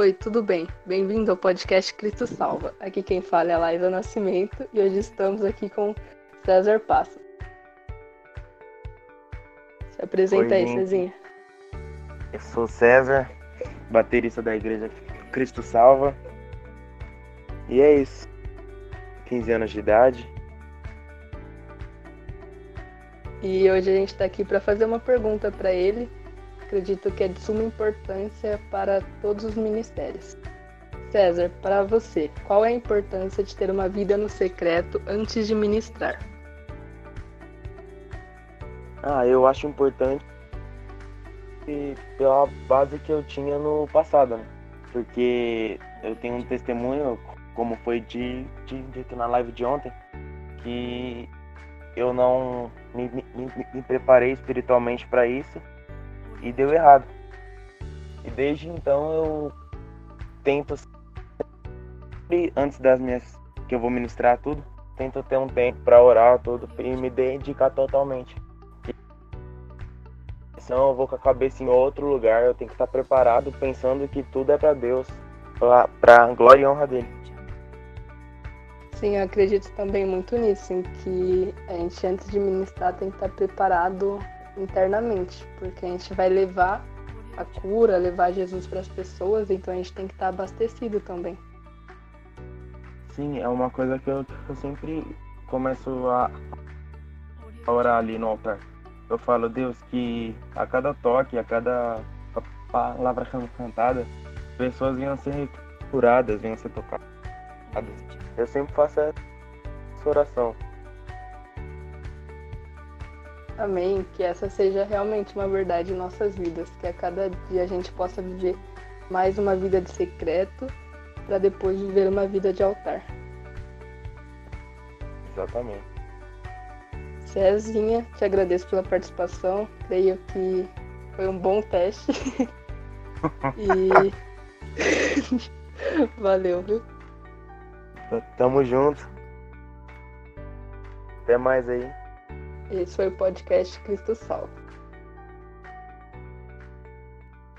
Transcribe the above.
Oi, tudo bem? Bem-vindo ao podcast Cristo Salva. Aqui quem fala é a Laísa Nascimento e hoje estamos aqui com César Passo. Se apresenta Oi, aí. Cezinha. Eu sou César, baterista da igreja Cristo Salva. E é isso. 15 anos de idade. E hoje a gente está aqui para fazer uma pergunta para ele. Acredito que é de suma importância para todos os ministérios. César, para você, qual é a importância de ter uma vida no secreto antes de ministrar? Ah, eu acho importante pela base que eu tinha no passado, né? Porque eu tenho um testemunho, como foi de, de, dito na live de ontem, que eu não me, me- me preparei espiritualmente para isso e deu errado. E desde então eu tento sempre, antes das minhas que eu vou ministrar tudo, tento ter um tempo para orar tudo e me dedicar totalmente. Senão eu vou com a cabeça em outro lugar, eu tenho que estar preparado pensando que tudo é para Deus, para glória e honra dele. Sim, eu acredito também muito nisso, em que a gente, antes de ministrar, tem que estar preparado internamente, porque a gente vai levar a cura, levar Jesus para as pessoas, então a gente tem que estar abastecido também. Sim, é uma coisa que eu, eu sempre começo a, a orar ali no altar. Eu falo, Deus, que a cada toque, a cada pa- palavra can- cantada, pessoas venham ser curadas, venham ser tocadas. Eu sempre faço essa oração. Amém. Que essa seja realmente uma verdade em nossas vidas, que a cada dia a gente possa viver mais uma vida de secreto, para depois viver uma vida de altar. Exatamente. Cezinha, te agradeço pela participação. Creio que foi um bom teste. e valeu, viu? Tamo junto. Até mais aí. Esse foi o podcast Cristo Salva.